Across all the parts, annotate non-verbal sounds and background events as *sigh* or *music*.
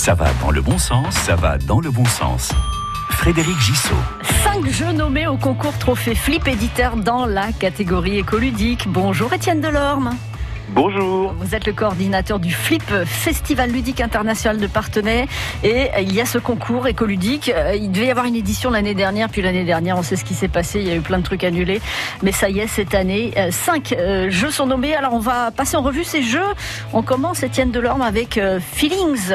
Ça va dans le bon sens, ça va dans le bon sens. Frédéric Gissot. Cinq jeux nommés au concours Trophée Flip éditeur dans la catégorie écoludique. Bonjour Étienne Delorme. Bonjour. Vous êtes le coordinateur du FLIP, Festival ludique international de Partenay. Et il y a ce concours écoludique. Il devait y avoir une édition l'année dernière, puis l'année dernière, on sait ce qui s'est passé. Il y a eu plein de trucs annulés. Mais ça y est, cette année, euh, cinq euh, jeux sont nommés. Alors on va passer en revue ces jeux. On commence, Étienne Delorme, avec euh, Feelings.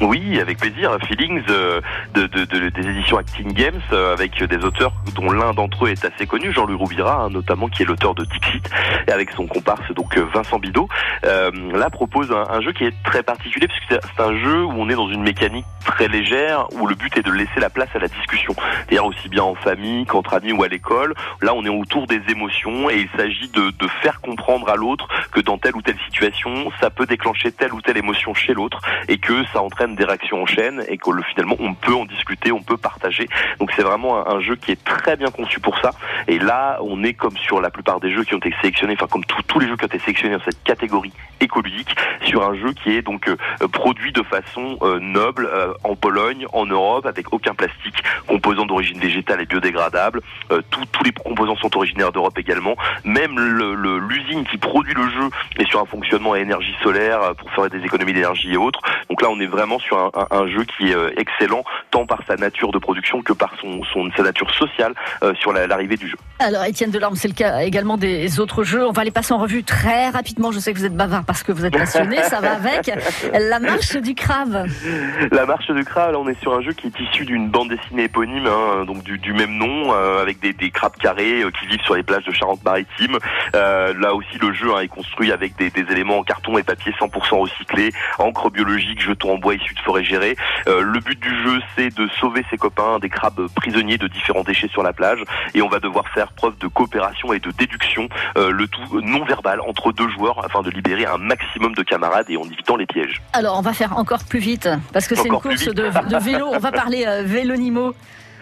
Oui, avec plaisir. Feelings euh, de, de, de, des éditions Acting Games euh, avec des auteurs dont l'un d'entre eux est assez connu, Jean-Louis Rouvira, hein, notamment qui est l'auteur de Dixit, et avec son comparse donc euh, Vincent Bidot. là propose un, un, jeu qui est très particulier puisque c'est un jeu où on est dans une mécanique très légère où le but est de laisser la place à la discussion. C'est-à-dire aussi bien en famille qu'entre amis ou à l'école. Là, on est autour des émotions et il s'agit de, de faire comprendre à l'autre que dans telle ou telle situation, ça peut déclencher telle ou telle émotion chez l'autre et que ça entraîne des réactions en chaîne et que finalement on peut en discuter, on peut partager. Donc c'est vraiment un, jeu qui est très bien conçu pour ça. Et là, on est comme sur la plupart des jeux qui ont été sélectionnés, enfin comme tous les jeux qui ont été sélectionnés dans cette catégorie écoludique, sur un jeu qui est donc euh, produit de façon euh, noble euh, en Pologne, en Europe, avec aucun plastique, composants d'origine végétale et biodégradable. Tous les composants sont originaires d'Europe également. Même l'usine qui produit le jeu est sur un fonctionnement à énergie solaire pour faire des économies d'énergie et autres. Donc là, on est vraiment sur un, un, un jeu qui est euh, excellent, tant par sa nature de production que par son, son sa nature sociale euh, sur l'arrivée la, du jeu. Alors, Étienne Delorme, c'est le cas également des autres jeux. On va les passer en revue très rapidement. Je sais que vous êtes bavard parce que vous êtes passionné, *laughs* ça va avec. La marche du crabe. La marche du crabe, là, on est sur un jeu qui est issu d'une bande dessinée éponyme, hein, donc du, du, même nom, euh, avec des, des, crabes carrés euh, qui vivent sur les plages de Charente-Maritime. Là aussi, le jeu hein, est construit avec des, des, éléments en carton et papier 100% recyclés, encre biologique, jetons en bois issus de forêts gérées. Euh, le but du jeu, c'est de sauver ses copains des crabes prisonniers de différents déchets sur la plage, et on va devoir faire preuve de coopération et de déduction, euh, le tout non verbal entre deux joueurs, afin de libérer un maximum de camarades et en évitant les pièges. Alors, on va faire encore plus vite, parce que c'est une course de, de, vélo. On va parler euh, Vélonimo.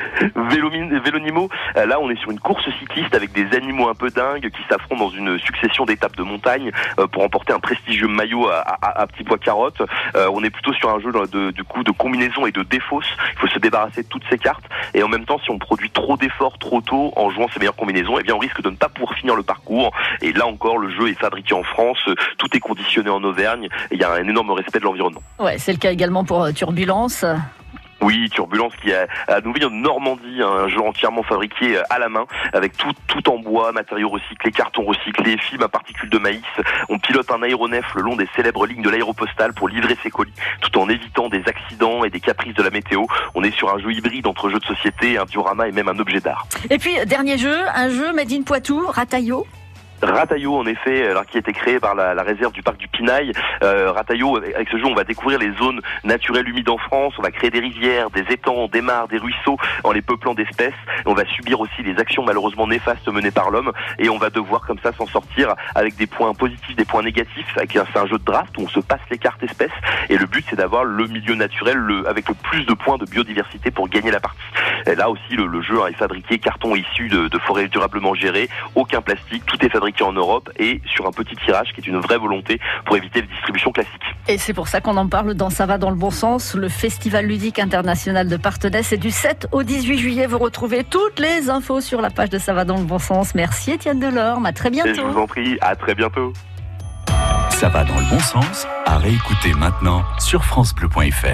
*laughs* Vélonimo, euh, là on est sur une course cycliste avec des animaux un peu dingues qui s'affrontent dans une succession d'étapes de montagne euh, pour emporter un prestigieux maillot à, à, à petit pois carotte. Euh, on est plutôt sur un jeu de, du coup de combinaison et de défausse. Il faut se débarrasser de toutes ces cartes et en même temps si on produit trop d'efforts trop tôt en jouant ces meilleures combinaisons, eh bien on risque de ne pas pouvoir finir le parcours. Et là encore le jeu est fabriqué en France, tout est conditionné en Auvergne. Il y a un énorme respect de l'environnement. Ouais, c'est le cas également pour Turbulence. Oui, Turbulence qui a à nous de Normandie, un jeu entièrement fabriqué à la main, avec tout, tout en bois, matériaux recyclés, cartons recyclés, films à particules de maïs. On pilote un aéronef le long des célèbres lignes de l'aéropostale pour livrer ses colis, tout en évitant des accidents et des caprices de la météo. On est sur un jeu hybride entre jeu de société, un diorama et même un objet d'art. Et puis, dernier jeu, un jeu Made in Poitou, Rataillot. Rataillot, en effet, alors qui a été créé par la, la réserve du parc du Pinail. Euh, avec ce jeu, on va découvrir les zones naturelles humides en France. On va créer des rivières, des étangs, des mares, des ruisseaux, en les peuplant d'espèces. On va subir aussi les actions malheureusement néfastes menées par l'homme, et on va devoir comme ça s'en sortir avec des points positifs, des points négatifs. C'est un jeu de draft où on se passe les cartes espèces, et le but c'est d'avoir le milieu naturel le, avec le plus de points de biodiversité pour gagner la partie. Et là aussi, le, le jeu est fabriqué carton issu de, de forêts durablement gérées, aucun plastique, tout est fabriqué en Europe et sur un petit tirage qui est une vraie volonté pour éviter les distributions classiques. Et c'est pour ça qu'on en parle dans Ça va dans le bon sens, le Festival ludique international de Partenay. C'est du 7 au 18 juillet. Vous retrouvez toutes les infos sur la page de Ça va dans le bon sens. Merci Étienne Delorme. À très bientôt. Et je vous en prie. À très bientôt. Ça va dans le bon sens. À réécouter maintenant sur FranceBleu.fr.